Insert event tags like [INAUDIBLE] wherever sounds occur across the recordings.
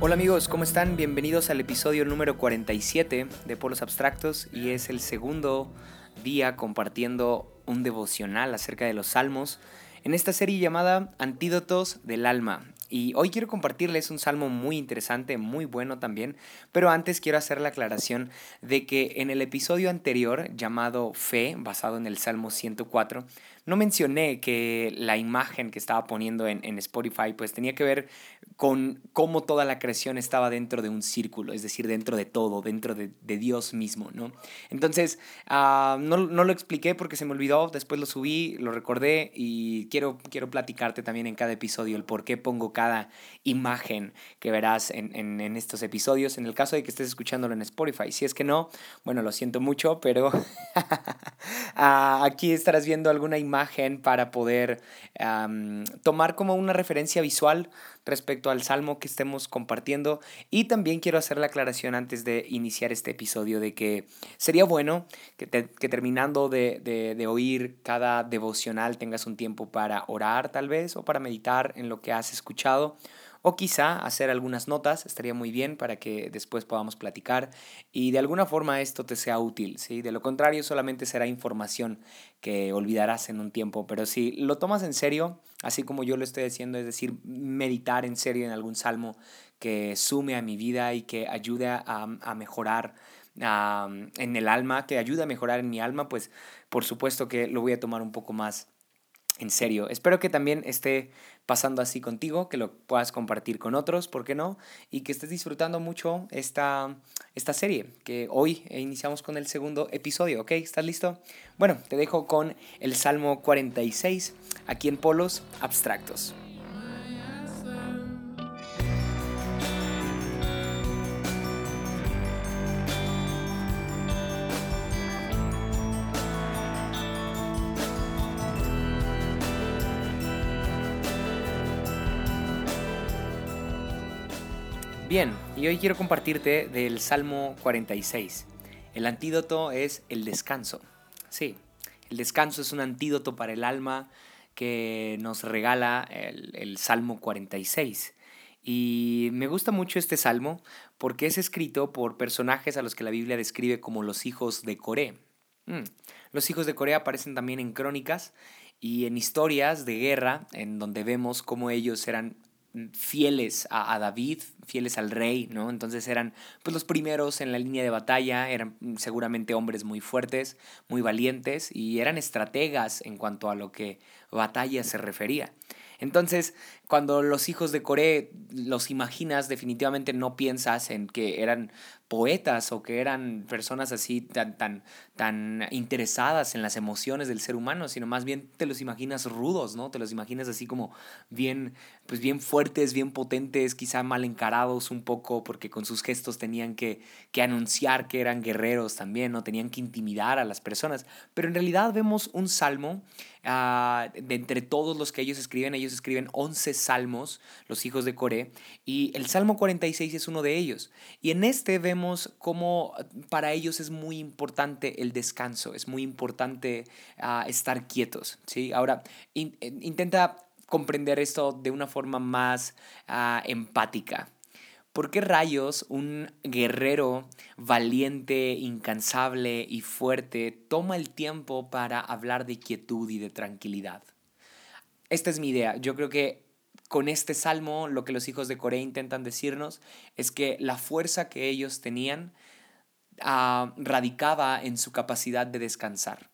Hola amigos, ¿cómo están? Bienvenidos al episodio número 47 de Polos Abstractos y es el segundo día compartiendo un devocional acerca de los salmos en esta serie llamada Antídotos del Alma. Y hoy quiero compartirles un salmo muy interesante, muy bueno también, pero antes quiero hacer la aclaración de que en el episodio anterior llamado Fe, basado en el Salmo 104, no mencioné que la imagen que estaba poniendo en, Spotify pues tenía que ver con cómo toda la creación estaba dentro de un círculo, es decir, dentro de todo, dentro de, de Dios mismo, ¿no? Entonces, uh, no, no, lo expliqué porque se me olvidó, después lo subí, lo recordé y quiero, quiero platicarte también en cada episodio el por qué pongo cada imagen que verás en, en, en estos episodios, en el caso de que estés escuchándolo en Spotify. Si es que no, bueno, lo siento mucho, pero uh, [LAUGHS] aquí estarás viendo alguna imagen para poder tomar como una referencia visual respecto al salmo que estemos compartiendo. Y también quiero hacer la aclaración antes de iniciar este episodio de que sería bueno que, te, que terminando de, de, de oír cada devocional tengas un tiempo para orar tal vez o para meditar en lo que has escuchado o quizá hacer algunas notas, estaría muy bien para que después podamos platicar y de alguna forma esto te sea útil, ¿sí? De lo contrario solamente será información que olvidarás en un tiempo, pero si lo tomas en serio, así como yo lo estoy haciendo, es decir, meditar en serio en algún salmo que sume a mi vida y que ayude a, a mejorar uh, en el alma, que ayude a mejorar en mi alma, pues por supuesto que lo voy a tomar un poco más en serio. Espero que también esté pasando así contigo, que lo puedas compartir con otros, ¿por qué no? Y que estés disfrutando mucho esta, esta serie, que hoy iniciamos con el segundo episodio, ¿ok? ¿Estás listo? Bueno, te dejo con el Salmo 46, aquí en Polos Abstractos. Bien, y hoy quiero compartirte del Salmo 46. El antídoto es el descanso. Sí, el descanso es un antídoto para el alma que nos regala el, Salmo 46. Y me gusta mucho este salmo porque es escrito por personajes a los que la Biblia describe como los hijos de Coré. Mm. Los hijos de Coré aparecen también en crónicas y en historias de guerra, en donde vemos cómo ellos eran fieles a, a, David, fieles al rey, ¿no? Entonces eran pues los primeros en la línea de batalla, eran seguramente hombres muy fuertes, muy valientes y eran estrategas en cuanto a lo que batalla se refería. Entonces, cuando los hijos de Coré los imaginas, definitivamente no piensas en que eran poetas o que eran personas así tan, tan, tan interesadas en las emociones del ser humano, sino más bien te los imaginas rudos, ¿no? Te los imaginas así como bien, pues bien fuertes, bien potentes, quizá mal encarados un poco, porque con sus gestos tenían que, que anunciar que eran guerreros también, ¿no? Tenían que intimidar a las personas. Pero en realidad vemos un salmo, uh, de entre todos los que ellos escriben, ellos escriben 11 salmos, los hijos de Coré, y el Salmo 46 es uno de ellos. Y en este vemos cómo para ellos es muy importante el descanso, es muy importante uh, estar quietos. ¿sí? Ahora, in, intenta comprender esto de una forma más uh, empática. ¿Por qué rayos un guerrero valiente, incansable y fuerte toma el tiempo para hablar de quietud y de tranquilidad? Esta es mi idea. Yo creo que con este salmo lo que los hijos de Corea intentan decirnos es que la fuerza que ellos tenían uh, radicaba en su capacidad de descansar.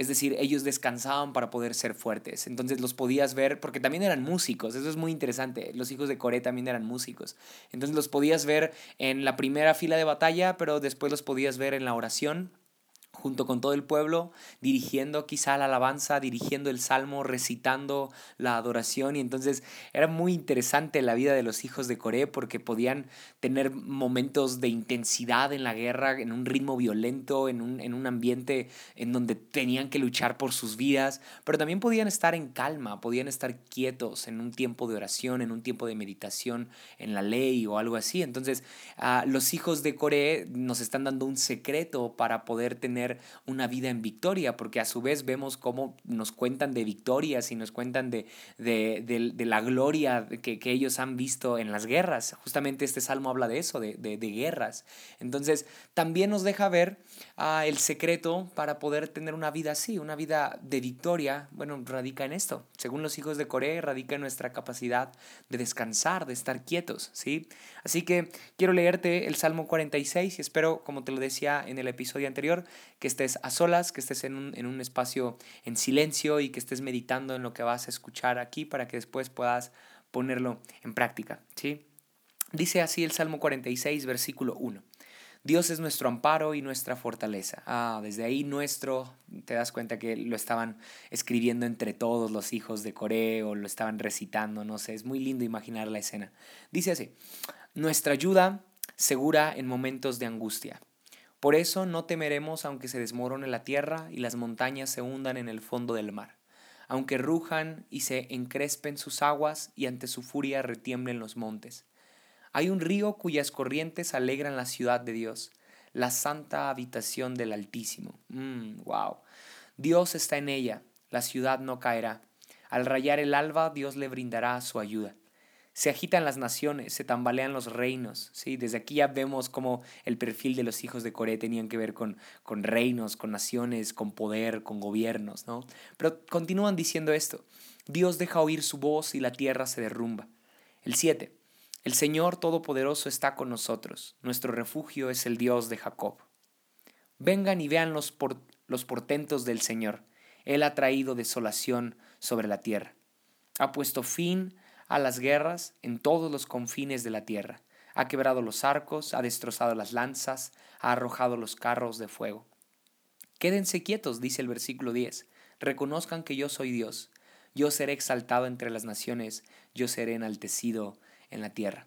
Es decir, ellos descansaban para poder ser fuertes. Entonces los podías ver, porque también eran músicos, eso es muy interesante. Los hijos de Coré también eran músicos. Entonces los podías ver en la primera fila de batalla, pero después los podías ver en la oración junto con todo el pueblo, dirigiendo quizá la alabanza, dirigiendo el salmo, recitando la adoración. Y entonces era muy interesante la vida de los hijos de Coré porque podían tener momentos de intensidad en la guerra, en un ritmo violento, en un, en un ambiente en donde tenían que luchar por sus vidas, pero también podían estar en calma, podían estar quietos en un tiempo de oración, en un tiempo de meditación en la ley o algo así. Entonces, uh, los hijos de Coré nos están dando un secreto para poder tener una vida en victoria, porque a su vez vemos cómo nos cuentan de victorias y nos cuentan de, de, la gloria que, que, ellos han visto en las guerras. Justamente este salmo habla de eso, de, guerras. Entonces, también nos deja ver uh, el secreto para poder tener una vida así, una vida de victoria. Bueno, radica en esto. Según los hijos de Corea, radica en nuestra capacidad de descansar, de estar quietos, ¿sí? Así que quiero leerte el Salmo 46 y espero, como te lo decía en el episodio anterior, que estés a solas, que estés en un, en un espacio en silencio y que estés meditando en lo que vas a escuchar aquí para que después puedas ponerlo en práctica. ¿sí? Dice así el Salmo 46, versículo 1. Dios es nuestro amparo y nuestra fortaleza. Ah, desde ahí nuestro, te das cuenta que lo estaban escribiendo entre todos los hijos de Coré o lo estaban recitando, no sé, es muy lindo imaginar la escena. Dice así, nuestra ayuda segura en momentos de angustia. Por eso no temeremos aunque se desmorone la tierra y las montañas se hundan en el fondo del mar, aunque rujan y se encrespen sus aguas y ante su furia retiemblen los montes. Hay un río cuyas corrientes alegran la ciudad de Dios, la santa habitación del Altísimo. Mm, wow. Dios está en ella, la ciudad no caerá. Al rayar el alba, Dios le brindará su ayuda. Se agitan las naciones, se tambalean los reinos. ¿sí? Desde aquí ya vemos cómo el perfil de los hijos de Corea tenían que ver con, con reinos, con naciones, con poder, con gobiernos. ¿no? Pero continúan diciendo esto. Dios deja oír su voz y la tierra se derrumba. El 7. El Señor Todopoderoso está con nosotros. Nuestro refugio es el Dios de Jacob. Vengan y vean los, por, los portentos del Señor. Él ha traído desolación sobre la tierra. Ha puesto fin a las guerras en todos los confines de la tierra. Ha quebrado los arcos, ha destrozado las lanzas, ha arrojado los carros de fuego. Quédense quietos, dice el versículo 10. Reconozcan que yo soy Dios. Yo seré exaltado entre las naciones, yo seré enaltecido en la tierra.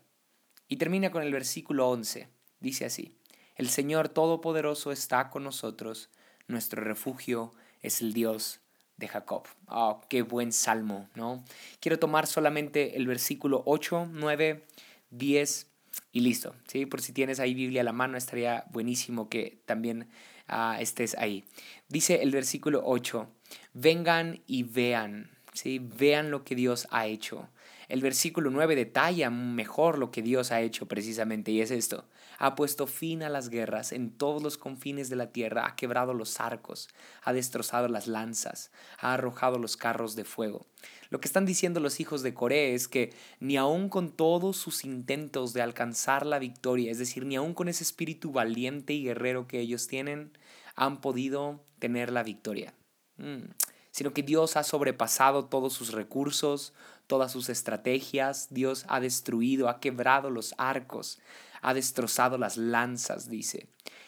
Y termina con el versículo 11. Dice así, El Señor Todopoderoso está con nosotros, nuestro refugio es el Dios de Jacob. Oh, qué buen salmo, ¿no? Quiero tomar solamente el versículo 8, 9, 10 y listo, ¿sí? Por si tienes ahí Biblia a la mano, estaría buenísimo que también uh, estés ahí. Dice el versículo 8, vengan y vean, ¿sí? Vean lo que Dios ha hecho. El versículo 9 detalla mejor lo que Dios ha hecho precisamente y es esto. Ha puesto fin a las guerras en todos los confines de la tierra, ha quebrado los arcos, ha destrozado las lanzas, ha arrojado los carros de fuego. Lo que están diciendo los hijos de Coré es que ni aun con todos sus intentos de alcanzar la victoria, es decir, ni aun con ese espíritu valiente y guerrero que ellos tienen, han podido tener la victoria. Mm. Sino que Dios ha sobrepasado todos sus recursos, todas sus estrategias. Dios ha destruido, ha quebrado los arcos, ha destrozado las lanzas, dice.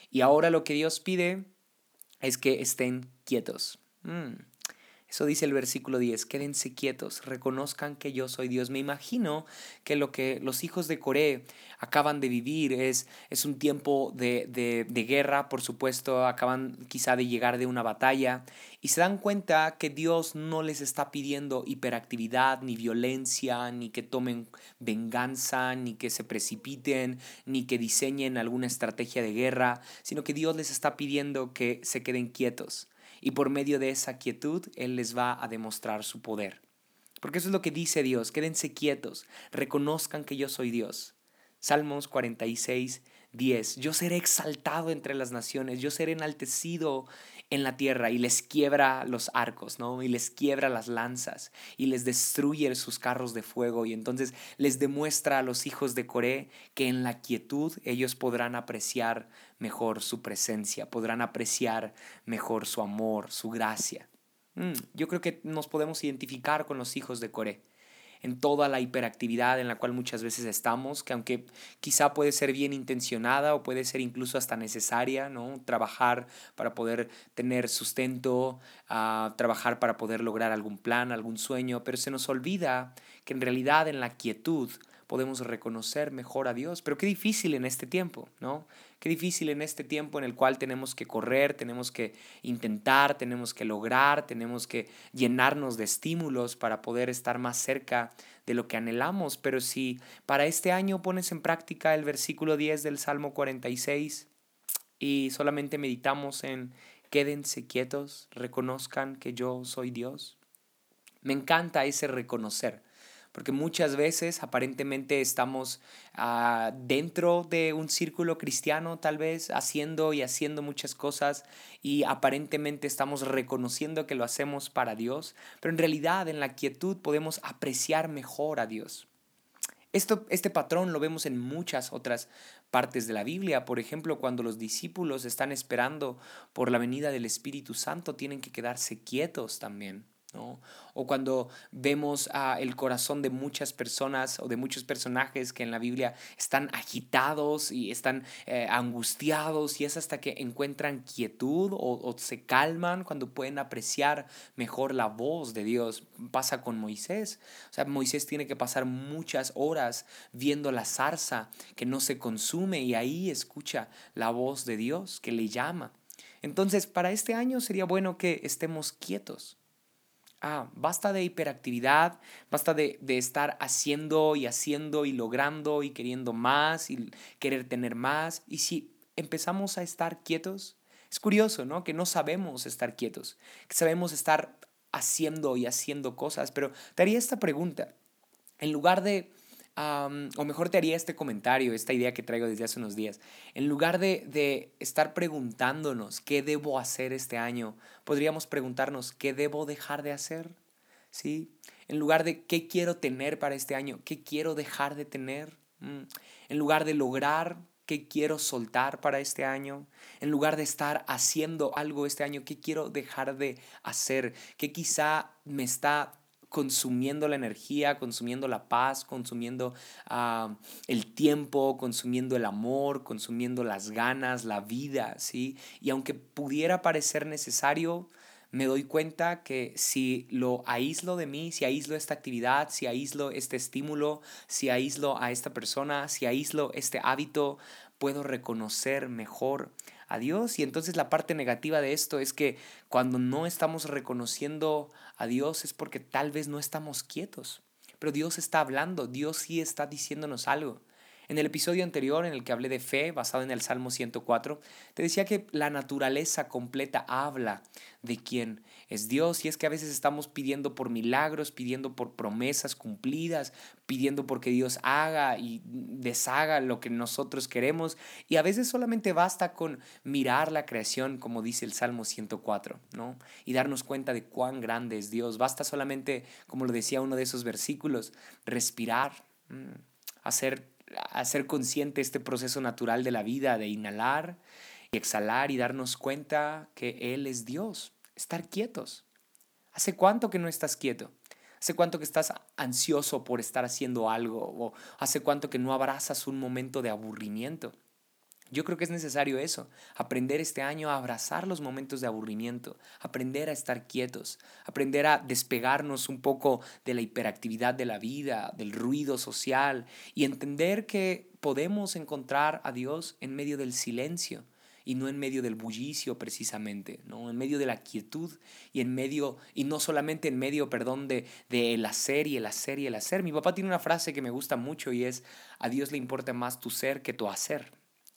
Y ahora lo que Dios pide es que estén quietos. Mm. Eso dice el versículo 10, quédense quietos, reconozcan que yo soy Dios. Me imagino que lo que los hijos de Coré acaban de vivir es, es un tiempo de, de, de, guerra, por supuesto, acaban quizá de llegar de una batalla y se dan cuenta que Dios no les está pidiendo hiperactividad, ni violencia, ni que tomen venganza, ni que se precipiten, ni que diseñen alguna estrategia de guerra, sino que Dios les está pidiendo que se queden quietos y por medio de esa quietud Él les va a demostrar su poder. Porque eso es lo que dice Dios, quédense quietos, reconozcan que yo soy Dios. Salmos 46, 10. Yo seré exaltado entre las naciones, yo seré enaltecido en la tierra y les quiebra los arcos, ¿no? Y les quiebra las lanzas y les destruye sus carros de fuego y entonces les demuestra a los hijos de Coré que en la quietud ellos podrán apreciar mejor su presencia, podrán apreciar mejor su amor, su gracia. Mm, yo creo que nos podemos identificar con los hijos de Coré. En toda la hiperactividad en la cual muchas veces estamos, que aunque quizá puede ser bien intencionada o puede ser incluso hasta necesaria, ¿no? Trabajar para poder tener sustento, uh, trabajar para poder lograr algún plan, algún sueño, pero se nos olvida que en realidad en la quietud podemos reconocer mejor a Dios. Pero qué difícil en este tiempo, ¿no? Qué difícil en este tiempo en el cual tenemos que correr, tenemos que intentar, tenemos que lograr, tenemos que llenarnos de estímulos para poder estar más cerca de lo que anhelamos. Pero si para este año pones en práctica el versículo 10 del Salmo 46 y solamente meditamos en quédense quietos, reconozcan que yo soy Dios. Me encanta ese reconocer porque muchas veces aparentemente estamos ah, dentro de un círculo cristiano tal vez haciendo y haciendo muchas cosas y aparentemente estamos reconociendo que lo hacemos para Dios, pero en realidad en la quietud podemos apreciar mejor a Dios. Esto, este patrón lo vemos en muchas otras partes de la Biblia. Por ejemplo, cuando los discípulos están esperando por la venida del Espíritu Santo, tienen que quedarse quietos también. O cuando vemos el corazón de muchas personas o de muchos personajes que en la Biblia están agitados y están eh, angustiados y es hasta que encuentran quietud o, o, se calman cuando pueden apreciar mejor la voz de Dios. Pasa con Moisés. O sea, Moisés tiene que pasar muchas horas viendo la zarza que no se consume y ahí escucha la voz de Dios que le llama. Entonces, para este año sería bueno que estemos quietos Ah, basta de hiperactividad, basta de, de, estar haciendo y haciendo y logrando y queriendo más y querer tener más. Y si empezamos a estar quietos, es curioso, ¿no? Que no sabemos estar quietos, que sabemos estar haciendo y haciendo cosas, pero te haría esta pregunta. En lugar de o mejor te haría este comentario, esta idea que traigo desde hace unos días. En lugar de, de estar preguntándonos qué debo hacer este año, podríamos preguntarnos qué debo dejar de hacer. ¿Sí? En lugar de qué quiero tener para este año, qué quiero dejar de tener. Mm. En lugar de lograr qué quiero soltar para este año, en lugar de estar haciendo algo este año, qué quiero dejar de hacer, qué quizá me está consumiendo la energía, consumiendo la paz, consumiendo ah, el tiempo, consumiendo el amor, consumiendo las ganas, la vida, ¿sí? Y aunque pudiera parecer necesario, me doy cuenta que si lo aíslo de mí, si aíslo esta actividad, si aíslo este estímulo, si aíslo a esta persona, si aíslo este hábito, puedo reconocer mejor a Dios. Y entonces la parte negativa de esto es que cuando no estamos reconociendo a Dios es porque tal vez no estamos quietos. Pero Dios está hablando, Dios sí está diciéndonos algo. En el episodio anterior en el que hablé de fe, basado en el Salmo 104, te decía que la naturaleza completa habla de quién es Dios y es que a veces estamos pidiendo por milagros, pidiendo por promesas cumplidas, pidiendo porque Dios haga y deshaga lo que nosotros queremos y a veces solamente basta con mirar la creación como dice el Salmo 104, ¿no? Y darnos cuenta de cuán grande es Dios. Basta solamente, como lo decía uno de esos versículos, respirar, mm, hacer hacer consciente este proceso natural de la vida, de inhalar y exhalar y darnos cuenta que Él es Dios. Estar quietos. ¿Hace cuánto que no estás quieto? ¿Hace cuánto que estás ansioso por estar haciendo algo? ¿O hace cuánto que no abrazas un momento de aburrimiento? Yo creo que es necesario eso, aprender este año a abrazar los momentos de aburrimiento, aprender a estar quietos, aprender a despegarnos un poco de la hiperactividad de la vida, del ruido social y entender que podemos encontrar a Dios en medio del silencio y no en medio del bullicio precisamente, ¿no? En medio de la quietud y en medio, y no solamente en medio, perdón, de, de el hacer y el hacer y el hacer. Mi papá tiene una frase que me gusta mucho y es, a Dios le importa más tu ser que tu hacer.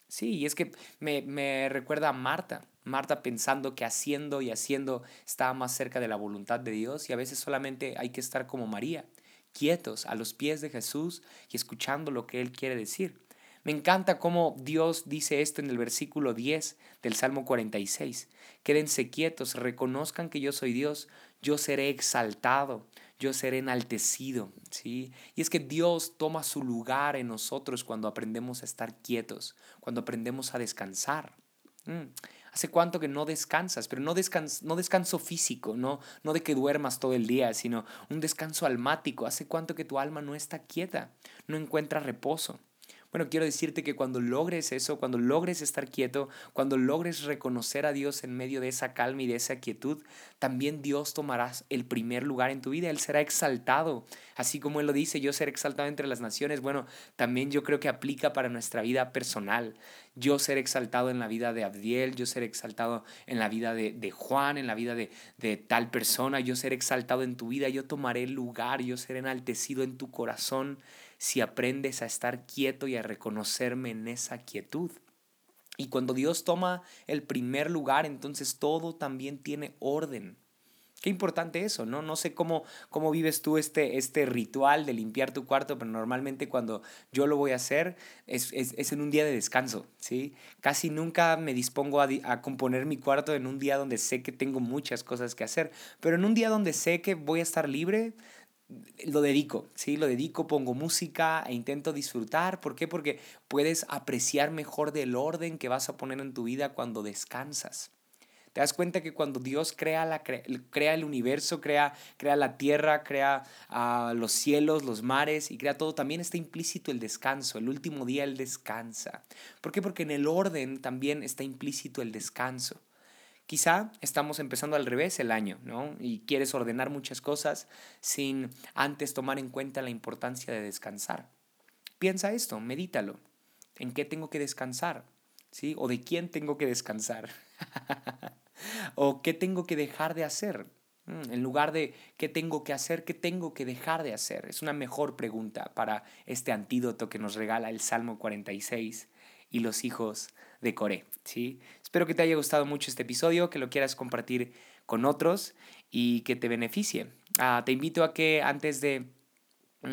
Sí, y es que me, recuerda a Marta. Marta pensando que haciendo y haciendo estaba más cerca de la voluntad de Dios y a veces solamente hay que estar como María, quietos a los pies de Jesús y escuchando lo que Él quiere decir. Me encanta cómo Dios dice esto en el versículo 10 del Salmo 46. Quédense quietos, reconozcan que yo soy Dios, yo seré exaltado, yo seré enaltecido, ¿sí? Y es que Dios toma su lugar en nosotros cuando aprendemos a estar quietos, cuando aprendemos a descansar. Mm. ¿Hace cuánto que no descansas? Pero no, descans no descanso físico, no, no de que duermas todo el día, sino un descanso almático. ¿Hace cuánto que tu alma no está quieta, no encuentra reposo? Bueno, quiero decirte que cuando logres eso, cuando logres estar quieto, cuando logres reconocer a Dios en medio de esa calma y de esa quietud, también Dios tomará el primer lugar en tu vida. Él será exaltado. Así como Él lo dice, yo seré exaltado entre las naciones. Bueno, también yo creo que aplica para nuestra vida personal. Yo seré exaltado en la vida de Abdiel, yo seré exaltado en la vida de, de Juan, en la vida de, de tal persona, yo seré exaltado en tu vida, yo tomaré lugar, yo seré enaltecido en tu corazón si aprendes a estar quieto y a reconocerme en esa quietud. Y cuando Dios toma el primer lugar, entonces todo también tiene orden. Qué importante eso, ¿no? No sé cómo, cómo vives tú este, este ritual de limpiar tu cuarto, pero normalmente cuando yo lo voy a hacer es, es, en un día de descanso, ¿sí? Casi nunca me dispongo a, a, componer mi cuarto en un día donde sé que tengo muchas cosas que hacer, pero en un día donde sé que voy a estar libre, lo dedico, ¿sí? Lo dedico, pongo música e intento disfrutar. ¿Por qué? Porque puedes apreciar mejor del orden que vas a poner en tu vida cuando descansas. Te das cuenta que cuando Dios crea, la, crea el universo, crea, crea la tierra, crea uh, los cielos, los mares y crea todo, también está implícito el descanso. El último día Él descansa. ¿Por qué? Porque en el orden también está implícito el descanso. Quizá estamos empezando al revés el año, ¿no? Y quieres ordenar muchas cosas sin antes tomar en cuenta la importancia de descansar. Piensa esto, medítalo. ¿En qué tengo que descansar? ¿Sí? ¿O de quién tengo que descansar? [LAUGHS] ¿O qué tengo que dejar de hacer? Mm, en lugar de qué tengo que hacer, qué tengo que dejar de hacer. Es una mejor pregunta para este antídoto que nos regala el Salmo 46 y los hijos de Coré. ¿sí? Espero que te haya gustado mucho este episodio, que lo quieras compartir con otros y que te beneficie. Ah, te invito a que antes de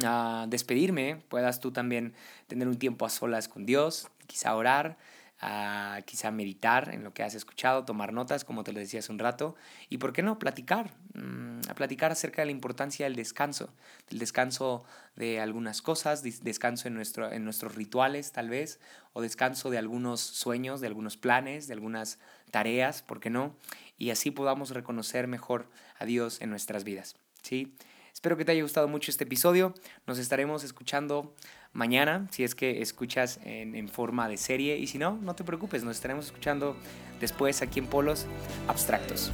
ah, despedirme puedas tú también tener un tiempo a solas con Dios, quizá orar a quizá meditar en lo que has escuchado, tomar notas, como te lo decía hace un rato, y por qué no, platicar, mm, a platicar acerca de la importancia del descanso, del descanso de algunas cosas, descanso en, nuestro, en nuestros rituales tal vez, o descanso de algunos sueños, de algunos planes, de algunas tareas, ¿por qué no? Y así podamos reconocer mejor a Dios en nuestras vidas, ¿sí? Espero que te haya gustado mucho este episodio. Nos estaremos escuchando mañana, si es que escuchas en, forma de serie. Y si no, no te preocupes, nos estaremos escuchando después aquí en Polos Abstractos.